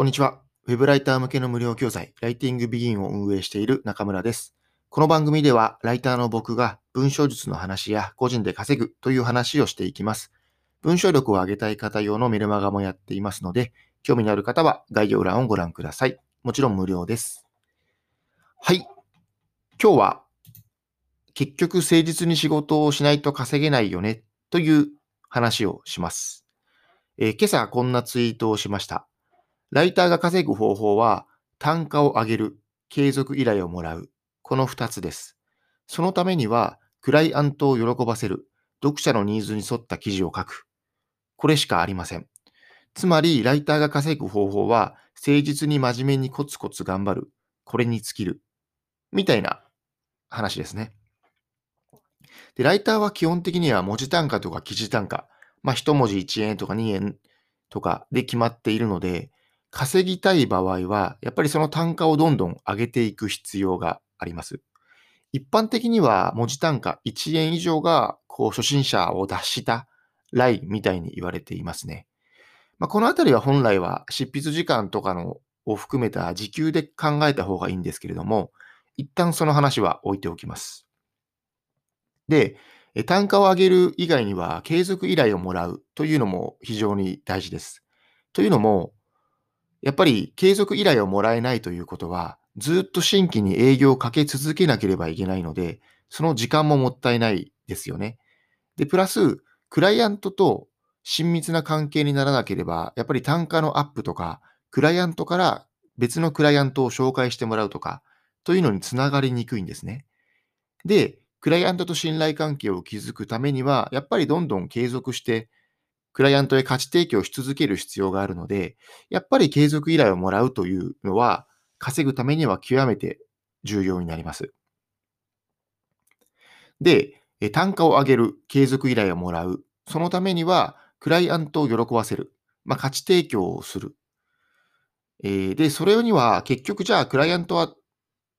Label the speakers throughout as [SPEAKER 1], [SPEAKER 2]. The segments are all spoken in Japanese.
[SPEAKER 1] こんにちは。ウェブライター向けの無料教材、ライティングビギンを運営している中村です。この番組では、ライターの僕が文章術の話や個人で稼ぐという話をしていきます。文章力を上げたい方用のメルマガもやっていますので、興味のある方は概要欄をご覧ください。もちろん無料です。はい。今日は、結局誠実に仕事をしないと稼げないよねという話をします。えー今朝こんなツイートをしました。ライターが稼ぐ方法は、単価を上げる、継続依頼をもらう。この2つです。そのためには、クライアントを喜ばせる、読者のニーズに沿った記事を書く。これしかありません。つまり、ライターが稼ぐ方法は、誠実に真面目にコツコツ頑張る。これに尽きる。みたいな話ですね。で、ライターは基本的には文字単価とか記事単価、まあ、一文字1円とか2円とかで決まっているので、稼ぎたい場合は、やっぱりその単価をどんどん上げていく必要があります。一般的には文字単価1円以上が、こう、初心者を脱したラインみたいに言われていますね。まあ、このあたりは本来は執筆時間とかのを含めた時給で考えた方がいいんですけれども、一旦その話は置いておきます。で、単価を上げる以外には継続依頼をもらうというのも非常に大事です。というのも、やっぱり継続依頼をもらえないということは、ずっと新規に営業をかけ続けなければいけないので、その時間ももったいないですよね。で、プラス、クライアントと親密な関係にならなければ、やっぱり単価のアップとか、クライアントから別のクライアントを紹介してもらうとか、というのにつながりにくいんですね。で、クライアントと信頼関係を築くためには、やっぱりどんどん継続して、クライアントへ価値提供し続ける必要があるので、やっぱり継続依頼をもらうというのは、稼ぐためには極めて重要になります。で、単価を上げる、継続依頼をもらう。そのためには、クライアントを喜ばせる。まあ、価値提供をする。えで、それには結局じゃあクライアントは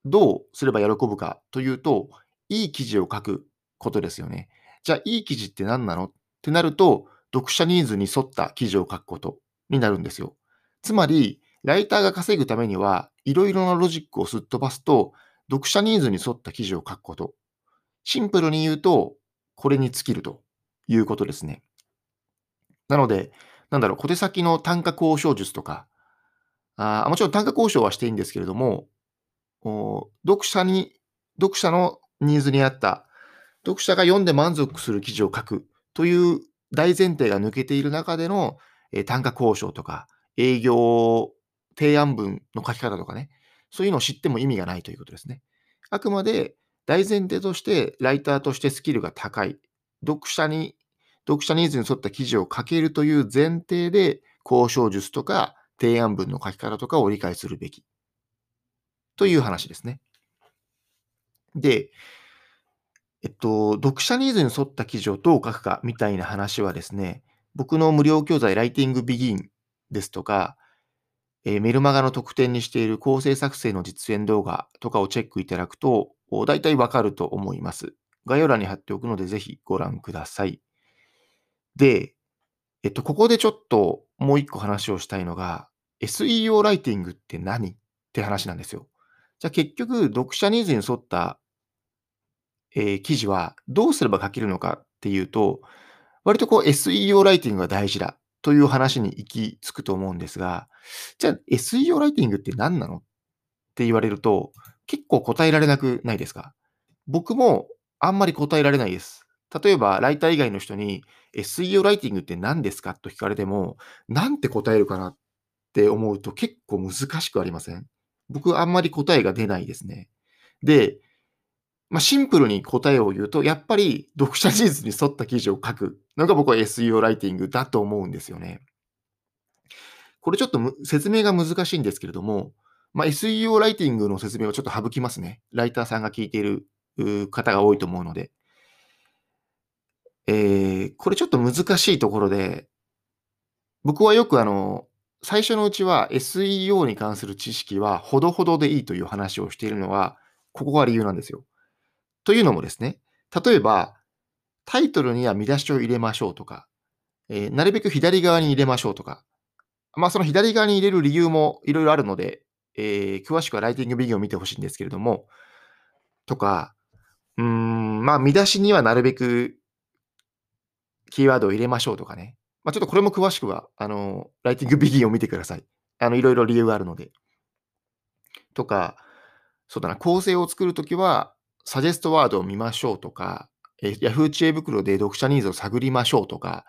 [SPEAKER 1] どうすれば喜ぶかというと、いい記事を書くことですよね。じゃあ、いい記事って何なの？ってなると、読者ニーズに沿った記事を書くことになるんですよ。つまり、ライターが稼ぐためには、いろいろなロジックをすっ飛ばすと、読者ニーズに沿った記事を書くこと。シンプルに言うと、これに尽きるということですね。なので、なんだろう、小手先の単価交渉術とか、あもちろん単価交渉はしていいんですけれども、お読者に、読者のニーズに合った、読者が読んで満足する記事を書くという大前提が抜けている中での、え単価交渉とか、営業提案文の書き方とかね、そういうのを知っても意味がないということですね。あくまで大前提として、ライターとしてスキルが高い、読者に、読者ニーズに沿った記事を書けるという前提で、交渉術とか提案文の書き方とかを理解するべき。という話ですね。で、えっと、読者ニーズに沿った記事をどう書くかみたいな話はですね、僕の無料教材ライティングビギンですとか、えーメルマガの特典にしている構成作成の実演動画とかをチェックいただくと、大体わかると思います。概要欄に貼っておくので、ぜひご覧ください。で、えっと、ここでちょっともう一個話をしたいのが、SEO ライティングって何って話なんですよ。じゃあ結局、読者ニーズに沿った、えー記事はどうすれば書けるのかっていうと、割とこう SEO ライティングが大事だという話に行き着くと思うんですが、じゃあ SEO ライティングって何なのって言われると、結構答えられなくないですか？僕もあんまり答えられないです。例えば、ライター以外の人に SEO ライティングって何ですかと聞かれても、なんて答えるかなって思うと結構難しくありません？僕あんまり答えが出ないですね。で、まあ、シンプルに答えを言うと、やっぱり読者ニーズに沿った記事を書くのが僕は SEO ライティングだと思うんですよね。これちょっと説明が難しいんですけれども、まあ、SEO ライティングの説明をちょっと省きますね。ライターさんが聞いている方が多いと思うので。えーこれちょっと難しいところで、僕はよくあの、最初のうちは SEO に関する知識はほどほどでいいという話をしているのは、ここが理由なんですよ。というのもですね、例えば、タイトルには見出しを入れましょうとか、えーなるべく左側に入れましょうとか、まあ、その左側に入れる理由もいろいろあるので、えー、詳しくはライティングビギンを見てほしいんですけれども、とか、うん、まあ、見出しにはなるべくキーワードを入れましょうとかね。まあ、ちょっとこれも詳しくは、あの、ライティングビギンを見てください。あの、いろいろ理由があるので。とか、そうだな、構成を作るときは、サジェストワードを見ましょうとか、えー、Yahoo 知恵袋で読者ニーズを探りましょうとか、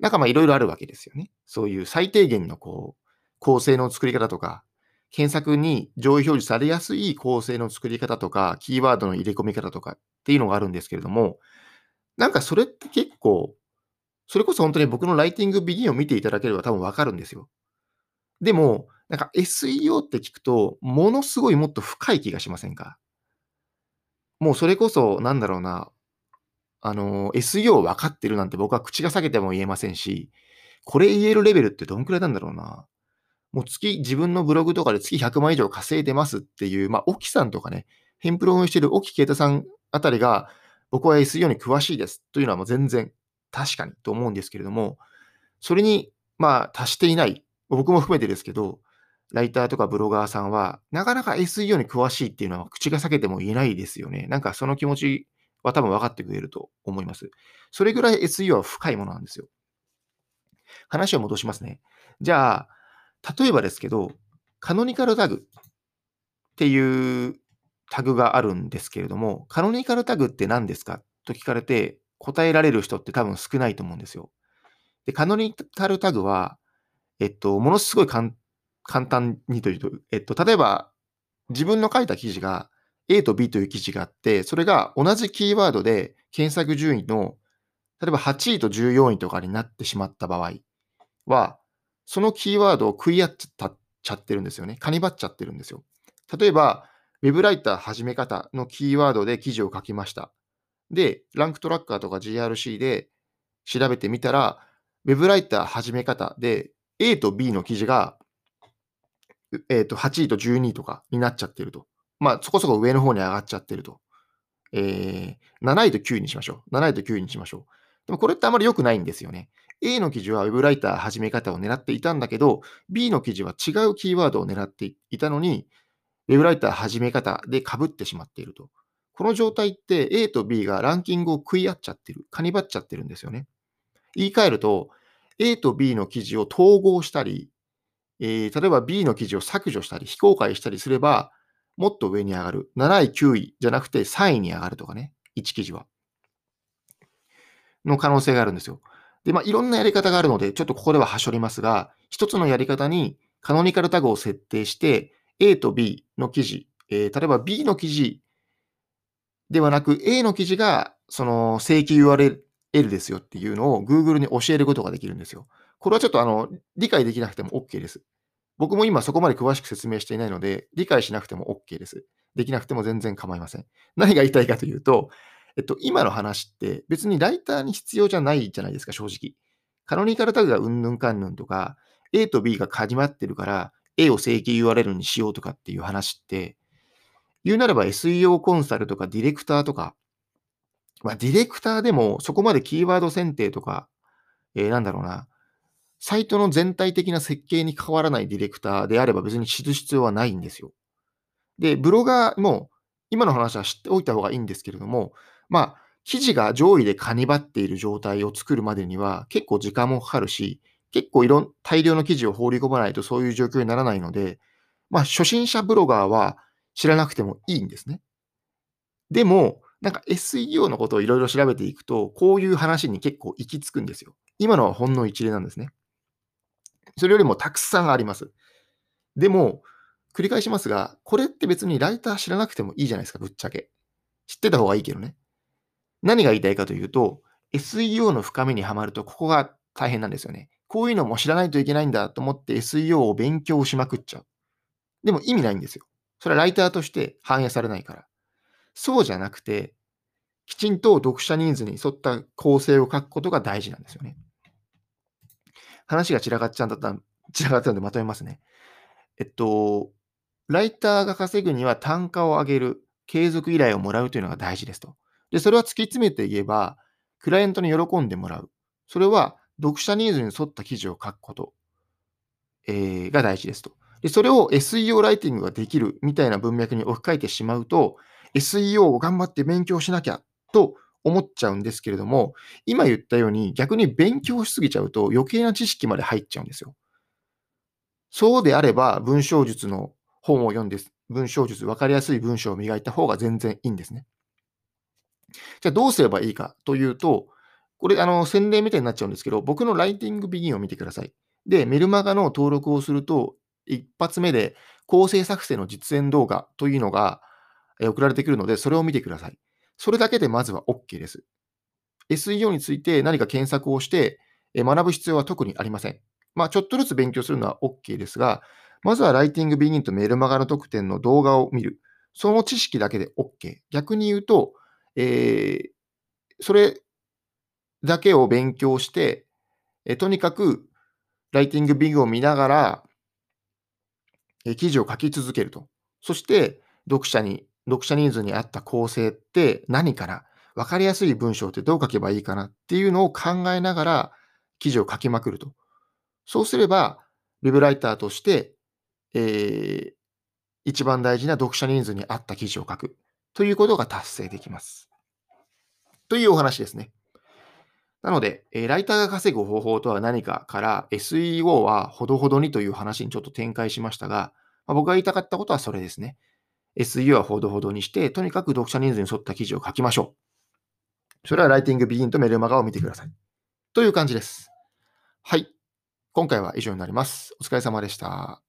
[SPEAKER 1] なんかまあいろいろあるわけですよね。そういう最低限のこう、構成の作り方とか、検索に上位表示されやすい構成の作り方とか、キーワードの入れ込み方とかっていうのがあるんですけれども、なんかそれって結構、それこそ本当に僕のライティングビギンを見ていただければ多分わかるんですよ。でも、なんか SEO って聞くと、ものすごいもっと深い気がしませんか？もうそれこそ、なんだろうな、あの、SEO 分かってるなんて僕は口が裂けても言えませんし、これ言えるレベルってどんくらいなんだろうな。もう月、自分のブログとかで月100万以上稼いでますっていう、まあ、沖さんとかね、ヘンプロをしてる沖啓太さんあたりが、僕は SEO に詳しいですというのはもう全然確かにと思うんですけれども、それに、まあ、達していない、僕も含めてですけど、ライターとかブロガーさんは、なかなか SEO に詳しいっていうのは口が裂けても言えないですよね。なんかその気持ちは多分分かってくれると思います。それぐらい SEO は深いものなんですよ。話を戻しますね。じゃあ、例えばですけど、カノニカルタグっていうタグがあるんですけれども、カノニカルタグって何ですか？と聞かれて答えられる人って多分少ないと思うんですよ。で、カノニカルタグは、えっと、ものすごい簡単簡単にというと、えっと、例えば自分の書いた記事が A と B という記事があって、それが同じキーワードで検索順位の、例えば8位と14位とかになってしまった場合は、そのキーワードを食い合っちゃってるんですよね。カニバっちゃってるんですよ。例えば、ウェブライター始め方のキーワードで記事を書きました。で、ランクトラッカーとか GRC で調べてみたら、ウェブライター始め方で A と B の記事が、えー、と8位と12位とかになっちゃってると。まあ、そこそこ上の方に上がっちゃってると。えー、7位と9位にしましょう。7位と9位にしましょう。でもこれってあまり良くないんですよね。A の記事は Web ライター始め方を狙っていたんだけど、B の記事は違うキーワードを狙っていたのに、Web ライター始め方で被ってしまっていると。この状態って A と B がランキングを食い合っちゃってる、カニバっちゃってるんですよね。言い換えると、A と B の記事を統合したり、えー、例えば B の記事を削除したり、非公開したりすれば、もっと上に上がる。7位、9位じゃなくて3位に上がるとかね。1記事は。の可能性があるんですよ。で、まあ、いろんなやり方があるので、ちょっとここでははしょりますが、一つのやり方にカノニカルタグを設定して、A と B の記事、えー、例えば B の記事ではなく、A の記事が、その正規 URL ですよっていうのを Google に教えることができるんですよ。これはちょっとあの、理解できなくても OK です。僕も今そこまで詳しく説明していないので、理解しなくても OK です。できなくても全然構いません。何が言いたいかというと、えっと、今の話って別にライターに必要じゃないじゃないですか、正直。カノニカルタグがうんぬんかんぬんとか、A と B が始まってるから、A を正規 URL にしようとかっていう話って、言うなれば SEO コンサルとかディレクターとか、まあ、ディレクターでもそこまでキーワード選定とか、えー、なんだろうな、サイトの全体的な設計に関わらないディレクターであれば別に知る必要はないんですよ。で、ブロガーも今の話は知っておいた方がいいんですけれども、まあ、記事が上位でカニバっている状態を作るまでには結構時間もかかるし、結構いろん、大量の記事を放り込まないとそういう状況にならないので、まあ、初心者ブロガーは知らなくてもいいんですね。でも、なんか SEO のことをいろいろ調べていくと、こういう話に結構行き着くんですよ。今のはほんの一例なんですね。それよりもたくさんあります。でも、繰り返しますが、これって別にライター知らなくてもいいじゃないですか、ぶっちゃけ。知ってた方がいいけどね。何が言いたいかというと、SEO の深みにはまると、ここが大変なんですよね。こういうのも知らないといけないんだと思って SEO を勉強しまくっちゃう。でも意味ないんですよ。それはライターとして反映されないから。そうじゃなくて、きちんと読者ニーズに沿った構成を書くことが大事なんですよね。話が散らかっちゃった、散らかったのでまとめますね。えっと、ライターが稼ぐには単価を上げる、継続依頼をもらうというのが大事ですと。で、それは突き詰めて言えば、クライアントに喜んでもらう。それは読者ニーズに沿った記事を書くことえー、が大事ですと。で、それを SEO ライティングができるみたいな文脈に置き換えてしまうと、SEO を頑張って勉強しなきゃと思っちゃうんですけれども、今言ったように逆に勉強しすぎちゃうと余計な知識まで入っちゃうんですよ。そうであれば、文章術の本を読んで、文章術、分かりやすい文章を磨いた方が全然いいんですね。じゃあどうすればいいかというと、これ、あの、宣伝みたいになっちゃうんですけど、僕のライティングビギンを見てください。で、メルマガの登録をすると、一発目で構成作成の実演動画というのが送られてくるので、それを見てください。それだけでまずは OK です。SEO について何か検索をして学ぶ必要は特にありません。まあ、ちょっとずつ勉強するのは OK ですが、まずはライティングビギンとメルマガの特典の動画を見る。その知識だけで OK。逆に言うと、えー、それだけを勉強して、えとにかくライティングビギンを見ながら、え記事を書き続けると。そして、読者に、読者ニーズに合った構成って何かなわかりやすい文章ってどう書けばいいかなっていうのを考えながら記事を書きまくると。そうすれば、ウェブライターとして、えー、一番大事な読者ニーズに合った記事を書くということが達成できます。というお話ですね。なので、えー、ライターが稼ぐ方法とは何かから SEO はほどほどにという話にちょっと展開しましたが、まあ、僕が言いたかったことはそれですね。SEO はほどほどにして、とにかく読者人数に沿った記事を書きましょう。それはライティングビギンとメルマガを見てください。という感じです。はい。今回は以上になります。お疲れ様でした。